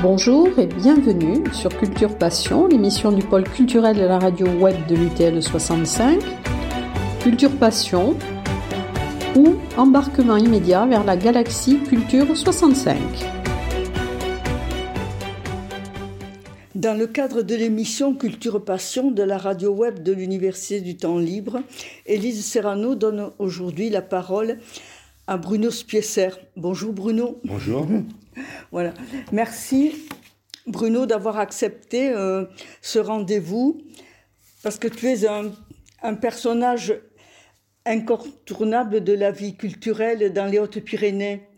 Bonjour et bienvenue sur Culture Passion, l'émission du pôle culturel de la radio web de l'UTL 65. Culture Passion ou embarquement immédiat vers la galaxie Culture 65. Dans le cadre de l'émission Culture Passion de la radio web de l'Université du Temps Libre, Élise Serrano donne aujourd'hui la parole à Bruno Spiesser. Bonjour Bruno. Bonjour. Voilà. Merci Bruno d'avoir accepté euh, ce rendez-vous parce que tu es un, personnage incontournable de la vie culturelle dans les Hautes-Pyrénées.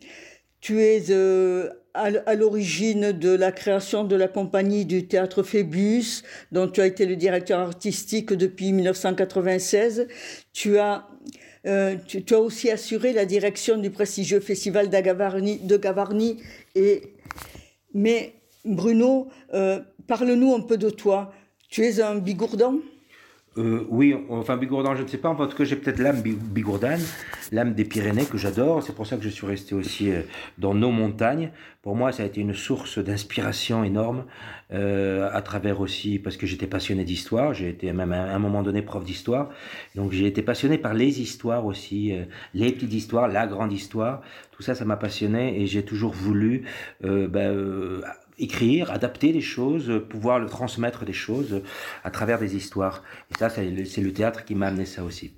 Tu es euh, à, l'origine de la création de la compagnie du théâtre Phébus, dont tu as été le directeur artistique depuis 1996. Tu as, euh, tu, as aussi assuré la direction du prestigieux festival de Gavarnie et, mais Bruno, euh, parle-nous un peu de toi. Tu es un bigourdan? Euh, oui, enfin Bigourdan, je ne sais pas. En tout cas, j'ai peut-être l'âme bigourdane, l'âme des Pyrénées que j'adore. C'est pour ça que je suis resté aussi euh, dans nos montagnes. Pour moi, ça a été une source d'inspiration énorme, à travers aussi parce que j'étais passionné d'histoire. J'ai été même à un moment donné prof d'histoire, donc j'ai été passionné par les histoires aussi, les petites histoires, la grande histoire. Tout ça, ça m'a passionné et j'ai toujours voulu ben, écrire, adapter des choses, pouvoir le transmettre des choses à travers des histoires. Et ça, c'est le théâtre qui m'a amené ça aussi.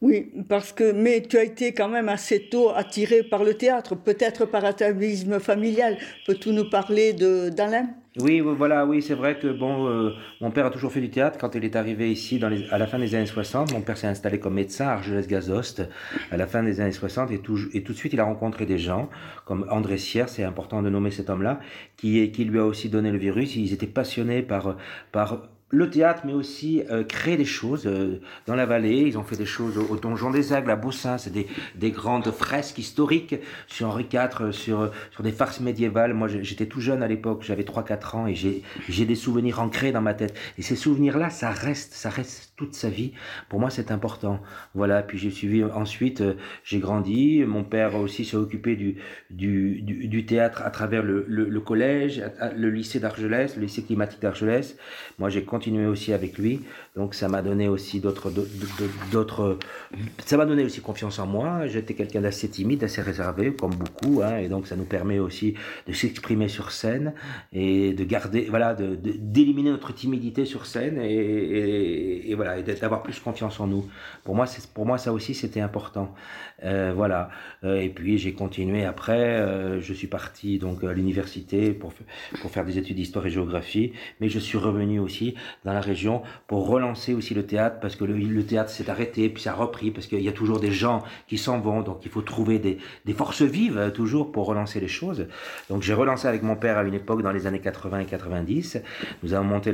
Oui, parce que, mais tu as été quand même assez tôt attiré par le théâtre, peut-être par atavisme familial. Peux-tu nous parler d'Alain? Oui, voilà, oui, c'est vrai que bon, euh, mon père a toujours fait du théâtre. Quand il est arrivé ici à la fin des années 60, mon père s'est installé comme médecin à Argelès-Gazost à la fin des années 60 et tout, et tout de suite il a rencontré des gens comme André Sierre, c'est important de nommer cet homme-là, qui, qui lui a aussi donné le virus. Ils étaient passionnés par, par le théâtre, mais aussi euh, créer des choses euh, dans la vallée. Ils ont fait des choses au, Donjon des Aigles, à Boussin. C'est des, des, grandes fresques historiques sur Henri IV, euh, sur, sur des farces médiévales. Moi, j'étais tout jeune à l'époque, j'avais 3-4 ans et j'ai des souvenirs ancrés dans ma tête. Et ces souvenirs-là, ça reste, ça reste toute sa vie. Pour moi, c'est important. Voilà. Puis j'ai suivi ensuite, j'ai grandi. Mon père aussi s'est occupé du, du, du, théâtre à travers le, le, collège, le lycée d'Argelès, le lycée climatique d'Argelès. Moi, j'ai continué aussi avec lui. Donc ça m'a donné aussi d'autres, d'autres, ça m'a donné aussi confiance en moi. J'étais quelqu'un d'assez timide, assez réservé, comme beaucoup, hein, et donc ça nous permet aussi de s'exprimer sur scène et de garder, voilà, d'éliminer notre timidité sur scène et, et, voilà, et d'avoir plus confiance en nous. Pour moi, c'est, pour moi ça aussi c'était important. Euh, voilà. Euh, et puis j'ai continué après. Euh, je suis parti donc à l'université pour pour faire des études d'histoire et géographie, mais je suis revenu aussi dans la région pour relancer aussi le théâtre parce que le, théâtre s'est arrêté puis ça a repris parce qu'il y a toujours des gens qui s'en vont donc il faut trouver des, forces vives euh, toujours pour relancer les choses. Donc j'ai relancé avec mon père à une époque dans les années 80 et 90. Nous avons monté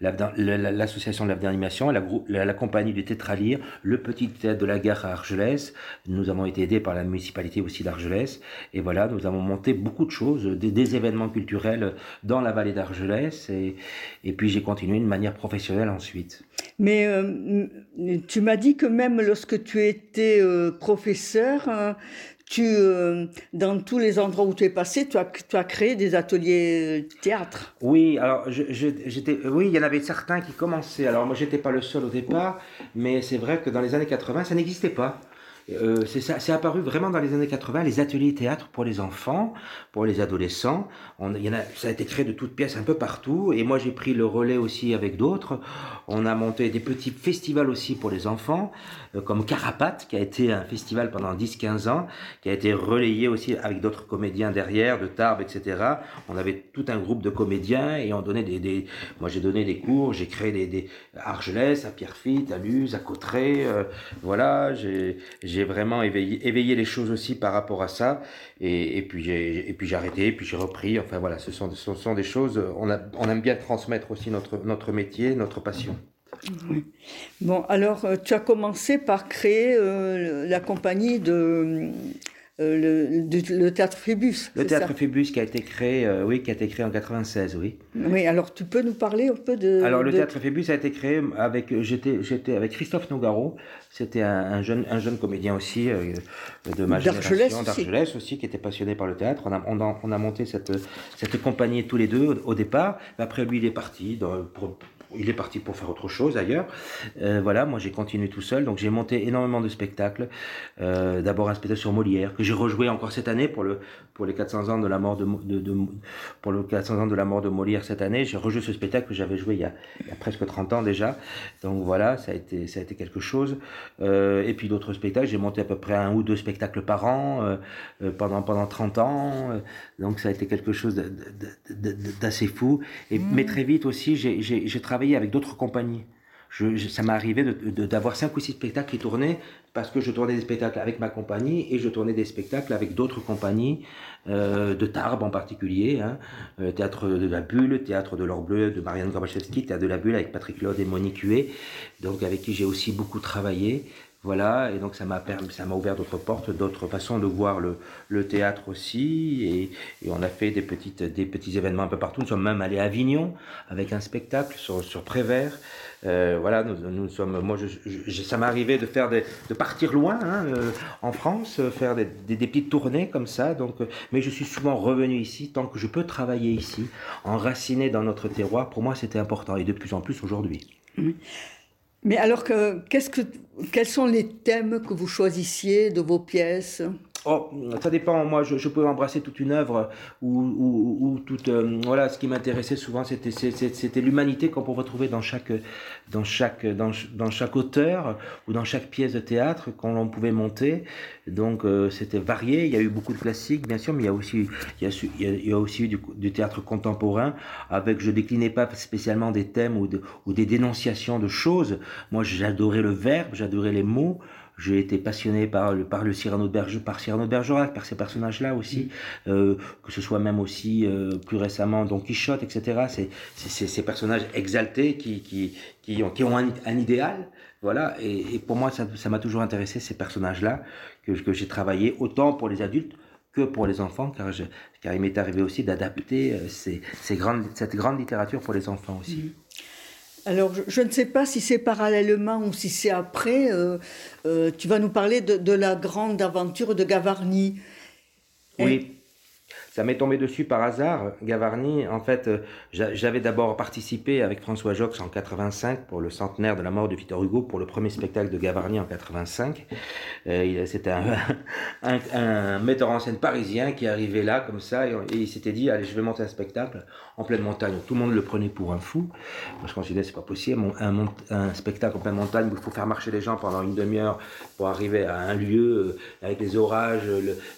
l'association la, de l'animation, la, la, la, compagnie du Tétralire, le petit théâtre de la gare à Argelès. Nous avons été aidés par la municipalité aussi d'Argelès et voilà nous avons monté beaucoup de choses, des, événements culturels dans la vallée d'Argelès et, puis j'ai continué manière professionnelle ensuite. Mais euh, tu m'as dit que même lorsque tu étais euh, professeur, hein, tu, euh, dans tous les endroits où tu es passé, tu as, tu as créé des ateliers théâtre. Oui, alors j'étais, oui, il y en avait certains qui commençaient. Alors moi, j'étais pas le seul au départ, mais c'est vrai que dans les années 80, ça n'existait pas. Euh, c'est apparu vraiment dans les années 80, les ateliers théâtre pour les enfants, pour les adolescents. On, y en a, ça a été créé de toutes pièces un peu partout. Et moi, j'ai pris le relais aussi avec d'autres. On a monté des petits festivals aussi pour les enfants, euh, comme Carapate, qui a été un festival pendant 10-15 ans, qui a été relayé aussi avec d'autres comédiens derrière, de Tarbes, etc. On avait tout un groupe de comédiens et on donnait des... des moi, j'ai donné des cours, j'ai créé des, des Argelès, à Pierrefitte, à Luz, à Cotteret. Euh, voilà, j'ai j'ai vraiment éveillé, les choses aussi par rapport à ça. Et, et puis j'ai et puis j'ai arrêté, puis j'ai repris. Enfin voilà, ce sont, ce sont des choses. On aime bien transmettre aussi notre, notre métier, notre passion. Bon, alors euh, tu as commencé par créer euh, la compagnie de le, le, théâtre Phébus. Le théâtre Phébus qui a été créé, oui, qui a été créé en 96, oui. Oui, alors tu peux nous parler un peu de. Alors le théâtre Phébus a été créé avec, j'étais, j'étais avec Christophe Nogaro. C'était un, jeune, un jeune comédien aussi de ma génération, d'Argelès aussi. qui était passionné par le théâtre. On a, on a, on a monté cette, cette compagnie tous les deux au, départ. Après lui, il est parti dans, pour, il est parti pour faire autre chose ailleurs. Euh, voilà, moi j'ai continué tout seul, donc j'ai monté énormément de spectacles. Euh, d'abord un spectacle sur Molière que j'ai rejoué encore cette année pour le pour les 400 ans de la mort de, de, pour le 400 ans de la mort de Molière cette année. J'ai rejoué ce spectacle que j'avais joué il y, a, presque 30 ans déjà. Donc voilà, ça a été ça a été quelque chose. Euh, et puis d'autres spectacles, j'ai monté à peu près un ou deux spectacles par an pendant pendant 30 ans. donc ça a été quelque chose d'assez fou. Et mmh. mais très vite aussi, j'ai travaillé avec d'autres compagnies. Ça m'est arrivé d'avoir cinq ou six spectacles qui tournaient parce que je tournais des spectacles avec ma compagnie et je tournais des spectacles avec d'autres compagnies, euh, de Tarbes en particulier, hein, euh, Théâtre de la Bulle, Théâtre de l'Or Bleu de Marianne Gorbachevski, Théâtre de la Bulle avec Patrick Lode et Monique Huet, donc avec qui j'ai aussi beaucoup travaillé. Voilà, et donc ça m'a permis, ça m'a ouvert d'autres portes, d'autres façons de voir le, le théâtre aussi, et, et, on a fait des petites, des petits événements un peu partout. Nous sommes même allés à Avignon avec un spectacle sur, sur Prévert. Euh, voilà, nous, nous, sommes, moi, je, je, ça m'est arrivé de faire des, de partir loin hein, euh, en France, euh, faire des, des, petites tournées comme ça. Donc, euh, mais je suis souvent revenu ici tant que je peux travailler ici, enraciné dans notre terroir. Pour moi, c'était important, et de plus en plus aujourd'hui. Mmh. Mais alors, que, qu'est-ce que, quels sont les thèmes que vous choisissiez de vos pièces? Oh, ça dépend. Moi, je, je peux embrasser toute une œuvre ou, ou, ou toute. Euh, voilà, ce qui m'intéressait souvent, c'était, c'était l'humanité qu'on peut retrouver dans chaque, dans chaque, dans, dans, chaque auteur ou dans chaque pièce de théâtre qu'on pouvait monter. Donc, euh, c'était varié. Il y a eu beaucoup de classiques, bien sûr, mais il y a aussi, il y a, il y a aussi du, du, théâtre contemporain avec. Je déclinais pas spécialement des thèmes ou, de, ou des dénonciations de choses. Moi, j'adorais le verbe, j'adorais les mots. J'ai été passionné par le, par le Cyrano de Bergerac, par Cyrano de Bergerac, par ces personnages-là aussi, mm. euh, que ce soit même aussi euh, plus récemment Don Quichotte, etc. C'est, c'est, ces personnages exaltés qui, qui, qui ont, qui ont un, un idéal, voilà. Et, et, pour moi, ça, ça m'a toujours intéressé ces personnages-là que, que j'ai travaillé autant pour les adultes que pour les enfants, car, je, car il m'est arrivé aussi d'adapter euh, ces, ces grandes, cette grande littérature pour les enfants aussi. Mm. Alors, je, je, ne sais pas si c'est parallèlement ou si c'est après. Euh, euh, tu vas nous parler de, de, la grande aventure de Gavarni. Oui. Ça m'est tombé dessus par hasard, Gavarni. En fait, euh, j'avais d'abord participé avec François Jox en 85 pour le centenaire de la mort de Victor Hugo pour le premier spectacle de Gavarni en 85. Euh, C'était un, un, un, metteur en scène parisien qui arrivait là comme ça et, il s'était dit allez je vais monter un spectacle en pleine montagne. Tout le monde le prenait pour un fou. Moi je considérais c'est pas possible un, spectacle en pleine montagne où il faut faire marcher les gens pendant une demi-heure pour arriver à un lieu euh, avec les orages,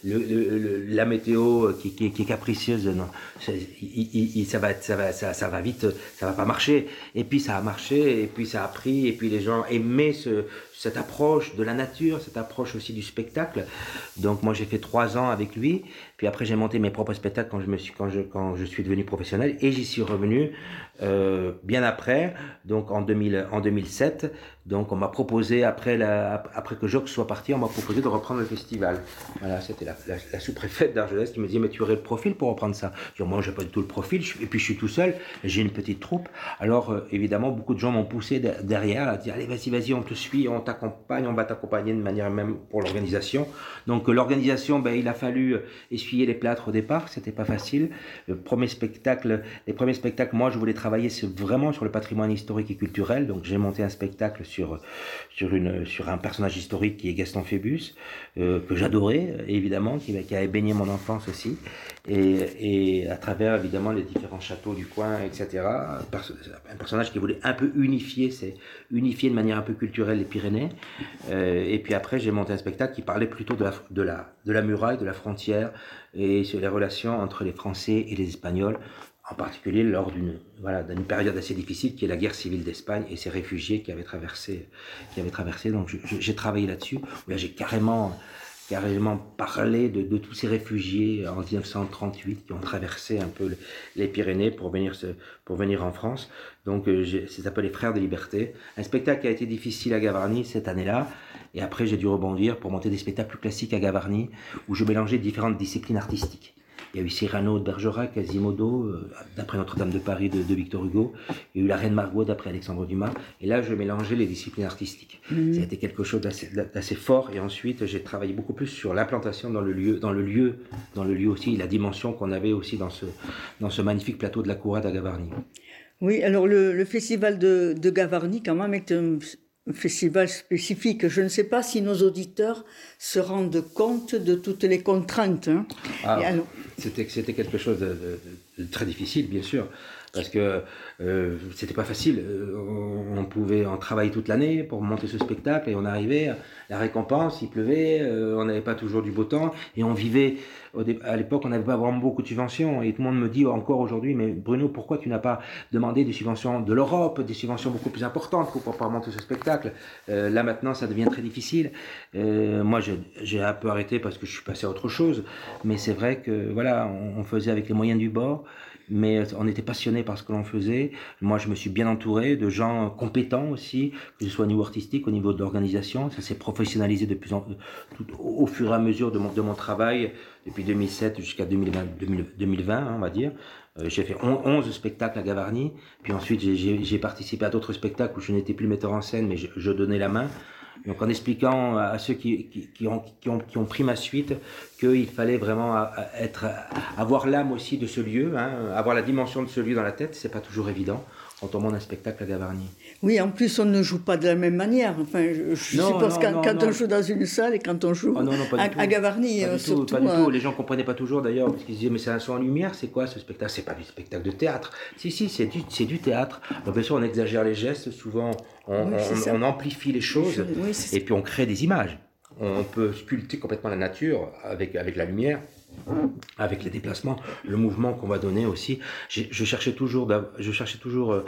la météo qui, qui est capricieuse. Non, il, il, ça va, ça va, ça, ça, va vite, ça va pas marcher. Et puis ça a marché, et puis ça a pris, et puis les gens aimaient ce, cette approche de la nature, cette approche aussi du spectacle. Donc moi j'ai fait trois ans avec lui, puis après j'ai monté mes propres spectacles quand je me suis quand je quand je suis devenu professionnel et j'y suis revenu euh, bien après, donc en 2000 en 2007. Donc on m'a proposé après après que Jox soit parti, on m'a proposé de reprendre le festival. Voilà, c'était la, la, sous-préfète d'Argelès qui me disait mais tu le profil pour reprendre ça. Je dis moi j'ai pas du tout le profil et puis je suis tout seul, j'ai une petite troupe. Alors euh, évidemment beaucoup de gens m'ont poussé derrière à dire allez vas-y vas-y on te suit, on t'accompagne, on va t'accompagner de manière même pour l'organisation. Donc euh, l'organisation, ben, il a fallu euh, essuyer les plâtres au départ, c'était pas facile. Le premier spectacle, les premiers spectacles, moi je voulais travailler vraiment sur le patrimoine historique et culturel, donc j'ai monté un spectacle sur sur un personnage historique qui est Gaston Phébus que j'adorais évidemment, qui avait baigné mon enfance aussi, et, et à travers évidemment les différents châteaux du coin, etc. Un personnage qui voulait un peu unifier, c'est unifier de manière un peu culturelle les Pyrénées. Euh, et puis après, j'ai monté un spectacle qui parlait plutôt de la, de, la, de la muraille, de la frontière, et sur les relations entre les Français et les Espagnols, en particulier lors d'une voilà, période assez difficile qui est la guerre civile d'Espagne et ces réfugiés qui avaient traversé. Qui avaient traversé. Donc j'ai travaillé là-dessus. Là, j'ai carrément carrément parlé de, tous ces réfugiés en 1938 qui ont traversé un peu les Pyrénées pour venir, pour venir en France. Donc ça s'appelle Les Frères de Liberté. Un spectacle qui a été difficile à Gavarnie cette année-là. Et après, j'ai dû rebondir pour monter des spectacles plus classiques à Gavarnie, où je mélangeais différentes disciplines artistiques. Il y a eu Cyrano de Bergerac, Quasimodo, euh, d'après Notre-Dame de Paris de, Victor Hugo. Il y a eu La Reine Margot d'après Alexandre Dumas. Et là, je mélangeais les disciplines artistiques. Mmh. Ça a été quelque chose d'assez fort. Et ensuite, j'ai travaillé beaucoup plus sur l'implantation dans le lieu, dans le lieu, dans le lieu aussi, la dimension qu'on avait aussi dans ce, dans ce magnifique plateau de la Courade à Gavarnie. Oui, alors le, festival de, de, Gavarnie, quand même, est un, festival spécifique. Je ne sais pas si nos auditeurs se rendent compte de toutes les contraintes. Hein. Ah, c'était, quelque chose de, très difficile, bien sûr, parce que euh, c'était pas facile. Euh, on, pouvait en travailler toute l'année pour monter ce spectacle et on arrivait, la récompense, il pleuvait, euh, on n'avait pas toujours du beau temps et on vivait. à l'époque, on n'avait pas vraiment beaucoup de subventions et tout le monde me dit encore aujourd'hui, mais Bruno, pourquoi tu n'as pas demandé des subventions de l'Europe, des subventions beaucoup plus importantes pour pouvoir monter ce spectacle? Là maintenant, ça devient très difficile. moi, j'ai un peu arrêté parce que je suis passé à autre chose, mais c'est vrai que voilà, on faisait avec les moyens du bord mais on était passionné par ce que l'on faisait. Moi, je me suis bien entouré de gens compétents aussi, que ce soit au niveau artistique, au niveau de l'organisation. Ça s'est professionnalisé de plus en, au fur et à mesure de mon, travail, depuis 2007 jusqu'à 2020, 2020 hein, on va dire. Euh, j'ai fait 11 spectacles à Gavarnie, puis ensuite j'ai participé à d'autres spectacles où je n'étais plus metteur en scène, mais je donnais la main. Donc en expliquant à ceux qui, qui, ont, qui, ont, qui ont, pris ma suite qu'il fallait vraiment être, avoir l'âme aussi de ce lieu, hein, avoir la dimension de ce lieu dans la tête, c'est pas toujours évident quand on monte un spectacle à Gavarnie. Oui, en plus, on ne joue pas de la même manière. Enfin, je, suppose que quand, on joue dans une salle et quand on joue ah, à, Gavarnie, pas surtout. Tout, pas du tout. Euh, Les gens ne comprenaient pas toujours d'ailleurs, parce qu'ils disaient, mais c'est un son en lumière, c'est quoi ce spectacle? C'est pas du spectacle de théâtre. Si, si, c'est du, du théâtre. Bien sûr, on exagère les gestes, souvent, on, on, amplifie les choses, et puis on crée des images. On peut sculpter complètement la nature avec, avec la lumière avec les déplacements, le mouvement qu'on va donner aussi. Je cherchais toujours, je cherchais toujours euh,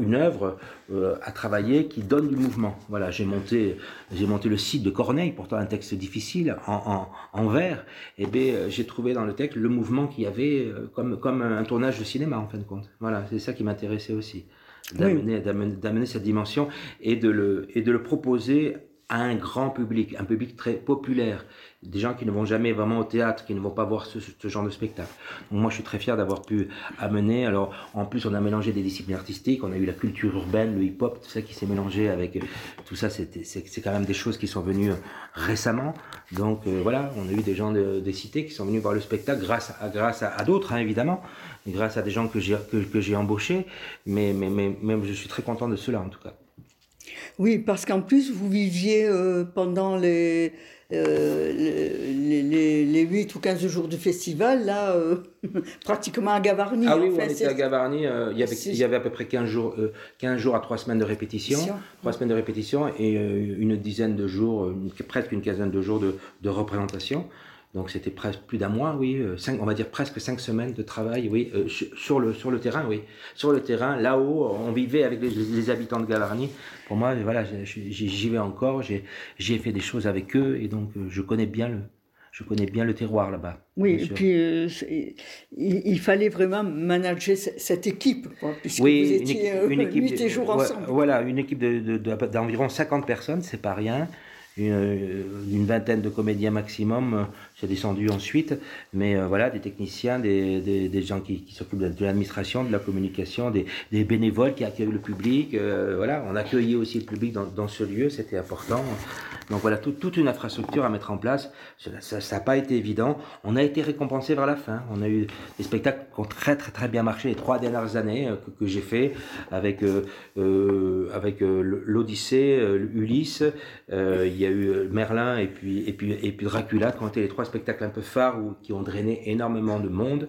une œuvre euh, à travailler qui donne du mouvement. Voilà, j'ai monté, j'ai monté le site de Corneille, pourtant un texte difficile en, en, vers. Et bien, euh, j'ai trouvé dans le texte le mouvement qu'il y avait comme, comme un tournage de cinéma en fin de compte. Voilà, c'est ça qui m'intéressait aussi, d'amener, d'amener cette dimension et de le, et de le proposer un grand public, un public très populaire, des gens qui ne vont jamais vraiment au théâtre, qui ne vont pas voir ce, genre de spectacle. Moi, je suis très fier d'avoir pu amener. Alors, en plus, on a mélangé des disciplines artistiques, on a eu la culture urbaine, le hip-hop, tout ça qui s'est mélangé avec tout ça. C'est quand même des choses qui sont venues récemment. Donc euh, voilà, on a eu des gens des cités qui sont venus voir le spectacle grâce à, grâce à, d'autres, hein, évidemment, grâce à des gens que j'ai que, embauchés. Mais, mais, mais, mais je suis très content de cela, en tout cas. Oui, parce qu'en plus, vous viviez euh, pendant les, euh, les, les, les, 8 ou 15 jours du festival, là, euh, pratiquement à Gavarnie. Ah oui, on était à Gavarnie, il, y avait, il y avait à peu près 15 jours, 15 jours à 3 semaines de répétition, 3 semaines de répétition et une dizaine de jours, presque une quinzaine de jours de, de représentation. Donc c'était presque plus d'un mois, oui, euh, cinq, on va dire presque cinq semaines de travail, oui, euh, sur, le, sur le terrain, oui. Sur le terrain, là-haut, on vivait avec les, habitants de Gavarnie. Pour moi, voilà, j'y vais encore, j'ai fait des choses avec eux et donc euh, je connais bien le, je connais bien le terroir là-bas. Oui, et puis il, fallait vraiment manager cette équipe, puisque oui, vous étiez une équipe, nuit et jour ensemble. Voilà, une équipe d'environ de, 50 personnes, c'est pas rien. Une, vingtaine de comédiens maximum, c'est descendu ensuite, mais euh, voilà, des techniciens, des, des, gens qui, s'occupent de, l'administration, de la communication, des, bénévoles qui accueillent le public. Euh, voilà, on accueillait aussi le public dans, ce lieu, c'était important. Donc voilà, toute une infrastructure à mettre en place. Ça n'a pas été évident. On a été récompensé vers la fin. On a eu des spectacles qui ont très très très bien marché les trois dernières années euh, que, j'ai fait avec euh, avec l'Odyssée, Ulysse. il y a eu Merlin et puis et puis et puis Dracula qui ont été les trois spectacles un peu phares ou qui ont drainé énormément de monde.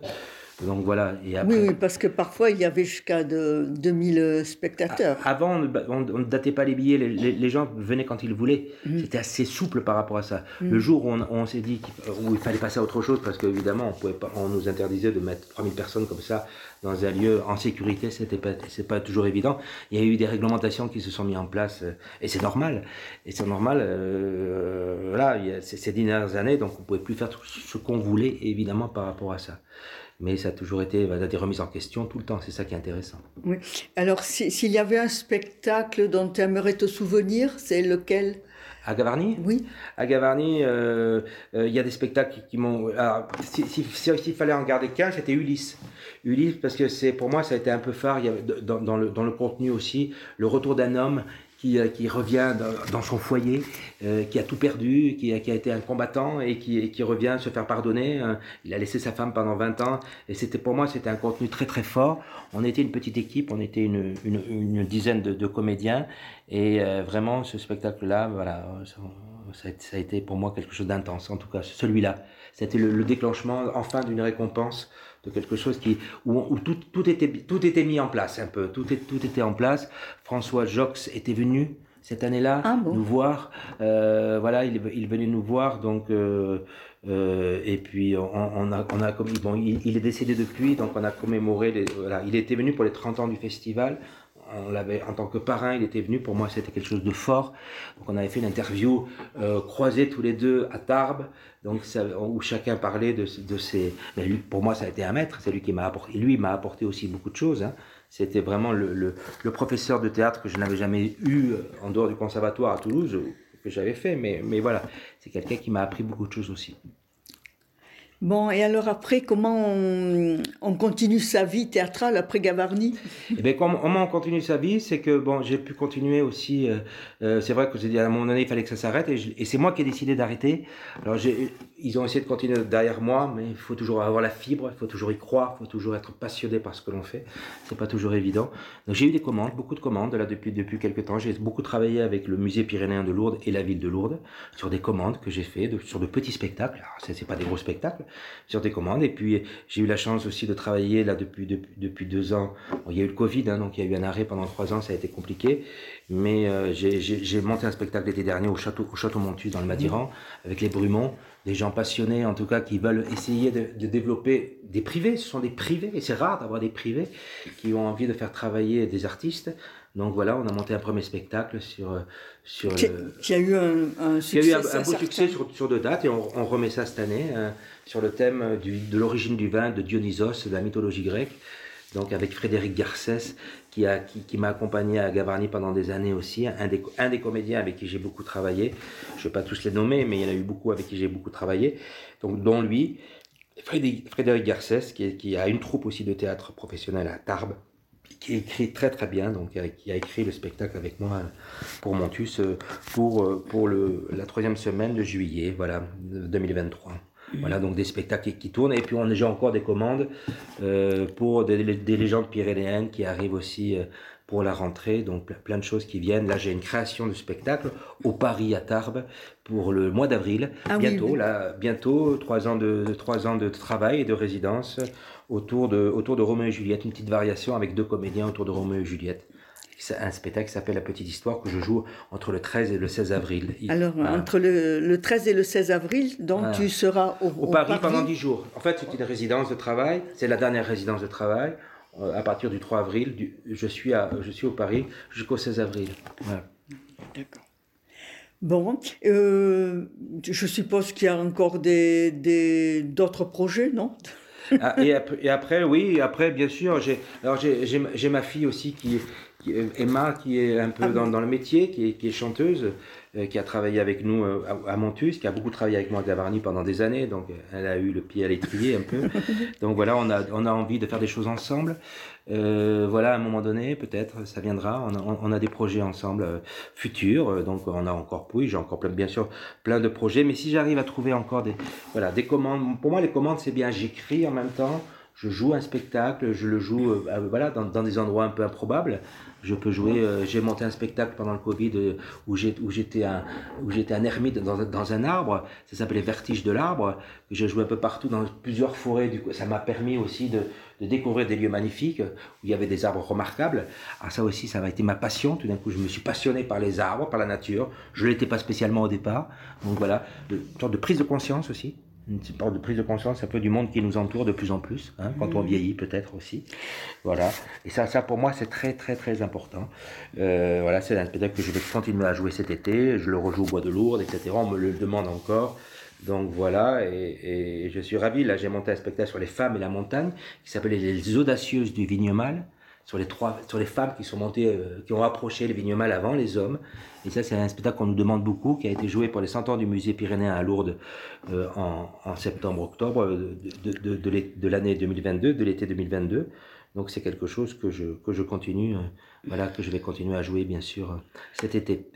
Donc voilà. Et après, oui, parce que parfois il y avait jusqu'à 2000 spectateurs. Avant, on ne datait pas les billets, les, gens venaient quand ils voulaient. Mm. C'était assez souple par rapport à ça. Mm. Le jour où on, s'est dit qu'il fallait passer à autre chose, parce qu'évidemment, on, on nous interdisait de mettre 3000 personnes comme ça dans un lieu en sécurité, c'était pas, c'est pas toujours évident. Il y a eu des réglementations qui se sont mises en place, euh, et c'est normal. Et c'est normal, euh, voilà, il y a ces, dernières années, donc on pouvait plus faire tout ce qu'on voulait, évidemment, par rapport à ça. Mais ça a toujours été des remises en question tout le temps, c'est ça qui est intéressant. Oui. Alors, s'il y avait un spectacle dont tu aimerais te souvenir, c'est lequel? À Gavarnie? Oui. À Gavarnie, euh, euh, il y a des spectacles qui m'ont. S'il fallait en garder qu'un, c'était Ulysse. Ulysse, parce que c'est pour moi, ça a été un peu phare il y dans, dans, le, dans le contenu aussi, le retour d'un homme qui, euh, qui revient dans, son foyer, euh, qui a tout perdu, qui a, qui a, été un combattant et qui, qui, revient se faire pardonner. Euh, il a laissé sa femme pendant 20 ans et c'était pour moi c'était un contenu très très fort. On était une petite équipe, on était une, une, une dizaine de, de, comédiens et vraiment ce spectacle-là, voilà, ça, ça, a été pour moi quelque chose d'intense. En tout cas, celui-là, c'était le, le déclenchement enfin d'une récompense de quelque chose qui, où, tout, tout, était, tout était mis en place un peu, tout, est, tout était en place. François Jox était venu cette année-là ah nous voir. Euh, voilà, il, il venait nous voir, donc euh, euh, et puis on, on, a, on a bon, il, il, est décédé depuis, donc on a commémoré. Les, voilà, il était venu pour les 30 ans du festival on l'avait en tant que parrain, il était venu. Pour moi, c'était quelque chose de fort. Donc, on avait fait une interview euh, croisée tous les deux à Tarbes, donc où chacun parlait de, de ses. lui, pour moi, ça a été un maître. C'est lui qui m'a apporté. Lui m'a apporté aussi beaucoup de choses. Hein. C'était vraiment le, le, le, professeur de théâtre que je n'avais jamais eu euh, en dehors du conservatoire à Toulouse que j'avais fait. Mais, mais voilà, c'est quelqu'un qui m'a appris beaucoup de choses aussi. Bon, et alors après, comment on, continue sa vie théâtrale après Gavarnie Eh bien, comment on continue sa vie, c'est que bon, j'ai pu continuer aussi. Euh, euh, c'est vrai que j'ai dit à un moment donné, il fallait que ça s'arrête, et, c'est moi qui ai décidé d'arrêter. Alors, ils ont essayé de continuer derrière moi, mais il faut toujours avoir la fibre, il faut toujours y croire, il faut toujours être passionné par ce que l'on fait. C'est pas toujours évident. Donc, j'ai eu des commandes, beaucoup de commandes là depuis depuis quelques temps. J'ai beaucoup travaillé avec le musée pyrénéen de Lourdes et la ville de Lourdes sur des commandes que j'ai fait, sur de petits spectacles. Alors, c'est pas des gros spectacles sur des commandes. Et puis, j'ai eu la chance aussi de travailler là depuis, depuis, deux ans. il y a eu le Covid, hein, donc il y a eu un arrêt pendant trois ans, ça a été compliqué. Mais euh, j'ai monté un spectacle l'été dernier au château, au château Montus dans le Madiran, avec les Brumons, des gens passionnés en tout cas qui veulent essayer de, de développer des privés. Ce sont des privés, et c'est rare d'avoir des privés qui ont envie de faire travailler des artistes. Donc voilà, on a monté un premier spectacle sur. Sur qui, a eu un, succès. Qui a eu un, beau succès sur, sur, deux dates et on, on remet ça cette année euh, sur le thème du, de l'origine du vin de Dionysos, de la mythologie grecque. Donc avec Frédéric Garcès qui, a, qui, m'a accompagné à Gavarnie pendant des années aussi, un des, un des comédiens avec qui j'ai beaucoup travaillé. Je ne vais pas tous les nommer, mais il y en a eu beaucoup avec qui j'ai beaucoup travaillé. Donc dont lui, Frédéric Garcès, qui, qui a une troupe aussi de théâtre professionnel à Tarbes, qui écrit très très bien, donc qui a écrit le spectacle avec moi pour Montus euh, pour, euh, pour le, la troisième semaine de juillet, voilà, 2023. Voilà, donc des spectacles qui tournent. Et puis on a déjà encore des commandes euh, pour des, des, légendes pyrénéennes qui arrivent aussi pour la rentrée. Donc plein de choses qui viennent. Là, j'ai une création de spectacle au Paris à Tarbes pour le mois d'avril. Ah bientôt, là, bientôt, trois ans de, trois ans de travail et de résidence autour de, autour de Roméo et Juliette, une petite variation avec deux comédiens autour de Roméo et Juliette. C'est un spectacle qui s'appelle La Petite Histoire que je joue entre le 13 et le 16 avril. Alors, entre le, le, 13 et le 16j avril, donc tu seras au, au, Paris, pendant 10 jours. En fait, c'est une résidence de travail, c'est la dernière résidence de travail. Euh, à partir du 3 avril, du, je, suis à, je suis au Paris jusqu'au 16 avril. D'accord. Bon, euh, je suppose qu'il y a encore d'autres des, d'autres projets, non? Ah, et, après, oui, après, bien sûr, j'ai, alors j'ai, ma fille aussi qui, qui, Emma, qui est un peu ah dans, dans, le métier, qui est, qui est chanteuse. Euh, qui a travaillé avec nous euh, à, Montus, qui a beaucoup travaillé avec moi à Gavarnie pendant des années, donc elle a eu le pied à l'étrier un peu. donc voilà, on a, on a envie de faire des choses ensemble. Euh, voilà, à un moment donné, peut-être, ça viendra. On a, on a des projets ensemble euh, futurs, donc on a encore, oui, j'ai encore plein, bien sûr plein de projets, mais si j'arrive à trouver encore des, voilà, des commandes, pour moi les commandes c'est bien, j'écris en même temps, je joue un spectacle, je le joue euh, voilà, dans, dans, des endroits un peu improbables. Je peux jouer, euh, j'ai monté un spectacle pendant le Covid euh, où j'étais un, où j'étais un ermite dans, dans, un arbre, ça s'appelait Vertige de l'arbre, que j'ai joué un peu partout dans plusieurs forêts. Du coup, ça m'a permis aussi de, de, découvrir des lieux magnifiques où il y avait des arbres remarquables. Ah, ça aussi, ça a été ma passion. Tout d'un coup, je me suis passionné par les arbres, par la nature. Je l'étais pas spécialement au départ. Donc voilà, une sorte de prise de conscience aussi une sorte de prise de conscience un peu du monde qui nous entoure de plus en plus, hein, quand on mmh. vieillit peut-être aussi. Voilà. Et ça, ça pour moi, c'est très très très important. Euh, voilà, c'est un spectacle que je vais continuer à jouer cet été. Je le rejoue au Bois de Lourdes, etc. On me le demande encore. Donc voilà, et, et je suis ravi. Là, j'ai monté un spectacle sur les femmes et la montagne qui s'appelait Les Audacieuses du Vignemal sur les trois, sur les femmes qui sont montées, euh, qui ont approché les vignemales avant les hommes. Et ça, c'est un spectacle qu'on nous demande beaucoup, qui a été joué pour les 100 ans du musée pyrénéen à Lourdes euh, en, septembre-octobre de, de, l'année 2022, de l'été 2022. Donc c'est quelque chose que je, que je continue, euh, voilà, que je vais continuer à jouer bien sûr cet été.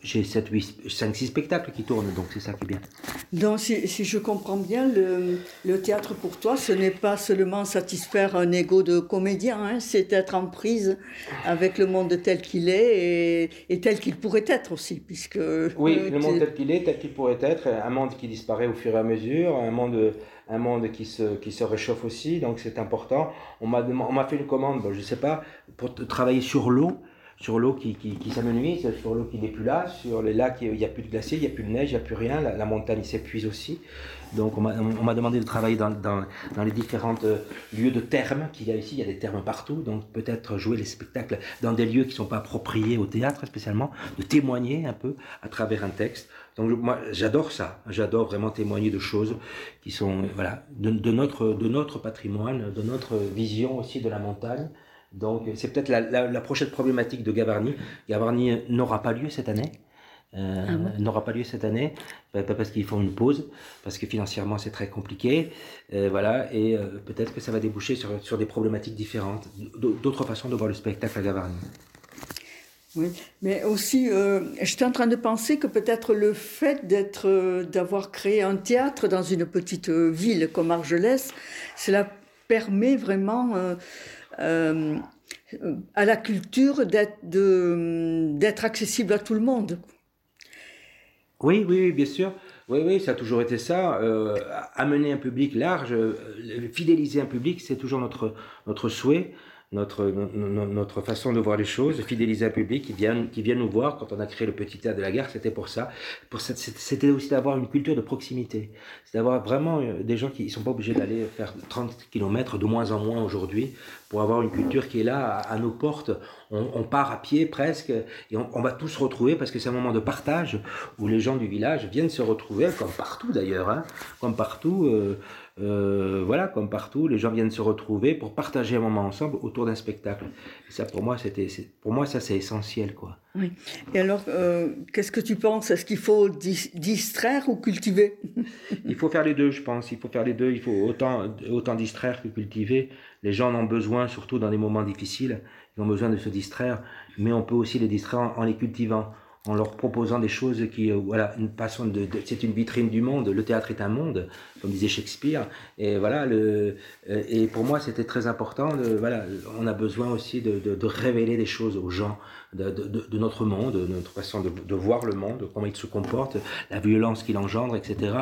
J'ai 7, 8, 5, 6 spectacles qui tournent, donc c'est ça qui est bien. Donc, si, si je comprends bien, le, le, théâtre pour toi, ce n'est pas seulement satisfaire un ego de comédien, hein, c'est être en prise avec le monde tel qu'il est et, et tel qu'il pourrait être aussi, puisque... Oui, le monde tel qu'il est, tel qu'il pourrait être, un monde qui disparaît au fur et à mesure, un monde, un monde qui, se, qui se réchauffe aussi, donc c'est important. On m'a fait une commande, bon, je ne sais pas, pour travailler sur l'eau, sur l'eau qui, qui, s'amenuise, sur l'eau qui n'est plus là, sur les lacs, il n'y a plus de glaciers, il n'y a plus de neige, il n'y a plus rien, la, montagne s'épuise aussi. Donc on m'a demandé de travailler dans, dans, les différents euh, lieux de thermes qu'il y a ici, il y a des thermes partout, donc peut-être jouer les spectacles dans des lieux qui ne sont pas appropriés au théâtre spécialement, de témoigner un peu à travers un texte. Donc moi j'adore ça, j'adore vraiment témoigner de choses qui sont voilà de, de, notre, de notre patrimoine, de notre vision aussi de la montagne. Donc c'est peut-être la, la, la, prochaine problématique de Gavarni. Gavarni n'aura pas lieu cette année. Euh, ah n'aura pas lieu cette année, pas parce qu'ils font une pause, parce que financièrement c'est très compliqué, euh, voilà, et euh, peut-être que ça va déboucher sur, sur des problématiques différentes, d'autres façons de voir le spectacle à Gavarni. Oui, mais aussi, euh, j'étais en train de penser que peut-être le fait d'être, euh, d'avoir créé un théâtre dans une petite ville comme Argelès, cela permet vraiment euh, à la culture d'être accessible à tout le monde. Oui, oui, bien sûr. Oui, oui, ça a toujours été ça. Euh, amener un public large, euh, fidéliser un public, c'est toujours notre, notre souhait notre, notre façon de voir les choses, fidéliser un public qui vient, qui vient nous voir. Quand on a créé le petit théâtre de la gare, c'était pour ça. Pour c'était aussi d'avoir une culture de proximité. C'est d'avoir vraiment euh, des gens qui ne sont pas obligés d'aller faire 30 km de moins en moins aujourd'hui pour avoir une culture qui est là à, nos portes. On, on, part à pied presque et on, on va tous se retrouver parce que c'est un moment de partage où les gens du village viennent se retrouver, comme partout d'ailleurs, hein, comme partout. Euh, euh, voilà, comme partout, les gens viennent se retrouver pour partager un moment ensemble autour d'un spectacle. Et ça, pour moi, c'était, pour moi, ça, c'est essentiel, quoi. Oui. Et alors, euh, qu'est-ce que tu penses? Est-ce qu'il faut distraire ou cultiver? Il faut faire les deux, je pense. Il faut faire les deux. Il faut autant, autant distraire que cultiver. Les gens en ont besoin, surtout dans les moments difficiles. Ils ont besoin de se distraire, mais on peut aussi les distraire en, en les cultivant en leur proposant des choses qui, euh, voilà, une façon de, c'est une vitrine du monde. Le théâtre est un monde, comme disait Shakespeare. Et voilà, le, euh, et pour moi, c'était très important. Voilà, on a besoin aussi de, de, révéler des choses aux gens de, notre monde, de notre façon de, voir le monde, comment il se comporte, la violence qu'il engendre, etc.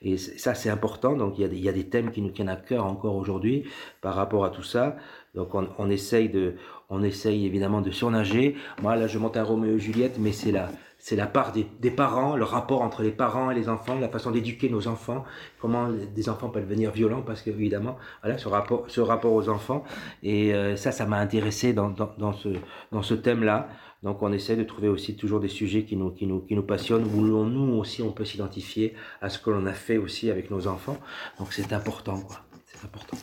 Et ça, c'est important. Donc, il y, il y a des thèmes qui nous tiennent à cœur encore aujourd'hui par rapport à tout ça. Donc on, essaye de, on essaye évidemment de surnager. Moi là, je monte un Roméo et Juliette, mais c'est la, c'est la part des, parents, le rapport entre les parents et les enfants, la façon d'éduquer nos enfants, comment des enfants peuvent devenir violents parce que évidemment, voilà, ce rapport, ce rapport aux enfants. Et euh, ça, ça m'a intéressé dans, dans, ce, dans ce thème-là. Donc on essaie de trouver aussi toujours des sujets qui nous, qui nous, qui nous passionnent, où nous aussi on peut s'identifier à ce que l'on a fait aussi avec nos enfants. Donc c'est important, quoi. C'est important.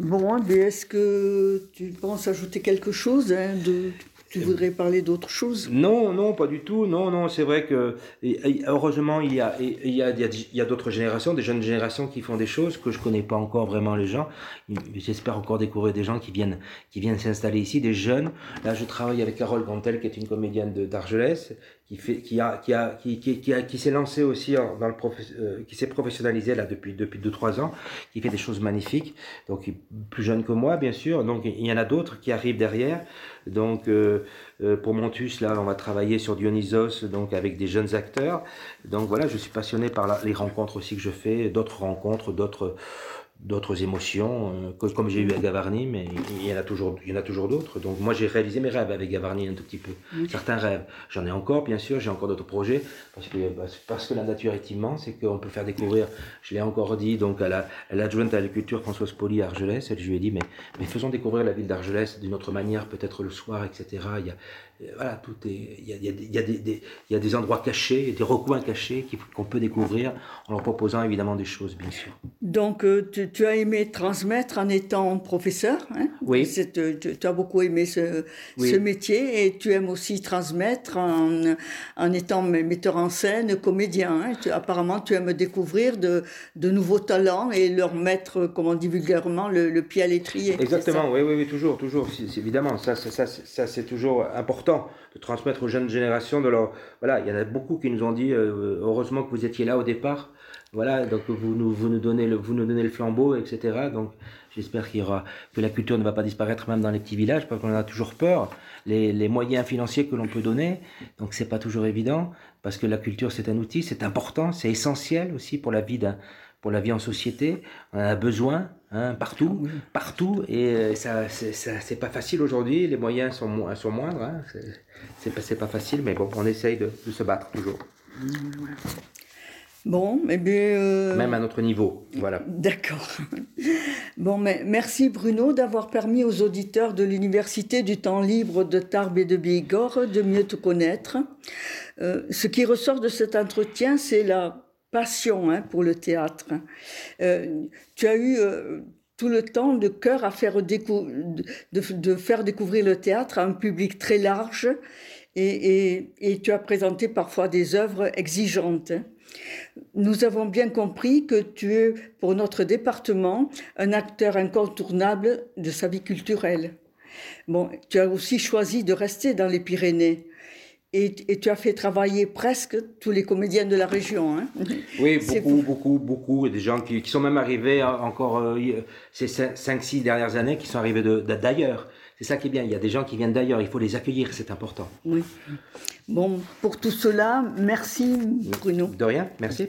Bon, mais est-ce que tu penses ajouter quelque chose hein, de, tu voudrais parler d'autre chose? Non, non, pas du tout. Non, non, c'est vrai que heureusement il y a il y a il y a, d'autres générations, des jeunes générations qui font des choses que je connais pas encore vraiment les gens. J'espère encore découvrir des gens qui viennent qui viennent s'installer ici, des jeunes. Là, je travaille avec Carole Gantel qui est une comédienne d'Argelès qui fait, qui a, qui qui, qui, qui, qui s'est lancé aussi dans le euh, qui s'est professionnalisé là depuis depuis deux trois ans, qui fait des choses magnifiques. Donc plus jeune que moi, bien sûr. Donc il y en a d'autres qui arrivent derrière. Donc euh, euh, pour Montus, là, on va travailler sur Dionysos, donc avec des jeunes acteurs. Donc voilà, je suis passionné par les rencontres aussi que je fais, d'autres rencontres, d'autres d'autres émotions, euh, comme j'ai eu à Gavarni, mais il y en a toujours, il y en a toujours d'autres. Donc moi j'ai réalisé mes rêves avec Gavarni un tout petit peu, certains rêves. J'en ai encore, bien sûr, j'ai encore d'autres projets, parce que, parce que la nature est immense et qu'on peut faire découvrir, je l'ai encore dit, donc à l'adjointe à, la culture Françoise Poli à Argelès, elle, je lui ai dit, mais, mais faisons découvrir la ville d'Argelès d'une autre manière, peut-être le soir, etc. Il y a, voilà, tout est, il y a, il y a, il y a des, des, il y a des endroits cachés, des recoins cachés qu'on peut découvrir en leur proposant évidemment des choses, bien sûr. Donc, euh, tu, tu, as aimé transmettre en étant professeur. Hein? Oui. Tu, tu, as beaucoup aimé ce, oui. ce, métier et tu aimes aussi transmettre en, en étant metteur en scène, comédien. Hein? Tu, apparemment, tu aimes découvrir de, de, nouveaux talents et leur mettre, comme on dit vulgairement, le, le pied à l'étrier. Exactement, oui, oui, oui, toujours, toujours. évidemment, ça, ça, ça, ça c'est toujours important de transmettre aux jeunes générations de leur voilà il y en a beaucoup qui nous ont dit euh, heureusement que vous étiez là au départ. Voilà donc vous nous vous nous donnez le vous nous donnez le flambeau etc donc j'espère qu'il y aura que la culture ne va pas disparaître même dans les petits villages parce qu'on a toujours peur. Les, les moyens financiers que l'on peut donner donc c'est pas toujours évident parce que la culture c'est un outil c'est important c'est essentiel aussi pour la vie d'un pour la vie en société. On en a besoin hein, partout, partout, et euh, ça, c'est pas facile aujourd'hui. Les moyens sont, sont moindres. Hein. C'est pas, pas facile, mais bon, on essaye de, de se battre toujours. Bon, mais bien. Euh... Même à notre niveau, voilà. D'accord. Bon, mais merci Bruno d'avoir permis aux auditeurs de l'Université du temps libre de Tarbes et de Bigorre de mieux te connaître. Euh, ce qui ressort de cet entretien, c'est la passion hein, pour le théâtre. Euh, tu as eu euh, tout le temps de cœur à faire de, faire découvrir le théâtre à un public très large et, et, et tu as présenté parfois des œuvres exigeantes. Nous avons bien compris que tu es, pour notre département, un acteur incontournable de sa vie culturelle. Bon, tu as aussi choisi de rester dans les Pyrénées. Et, et, tu as fait travailler presque tous les comédiens de la région. Hein oui, beaucoup, beaucoup, beaucoup. Des gens qui, qui sont même arrivés encore euh, ces 5-6 dernières années, qui sont arrivés d'ailleurs. C'est ça qui est bien. Il y a des gens qui viennent d'ailleurs. Il faut les accueillir, c'est important. Oui. Bon, pour tout cela, merci Bruno. De rien, merci.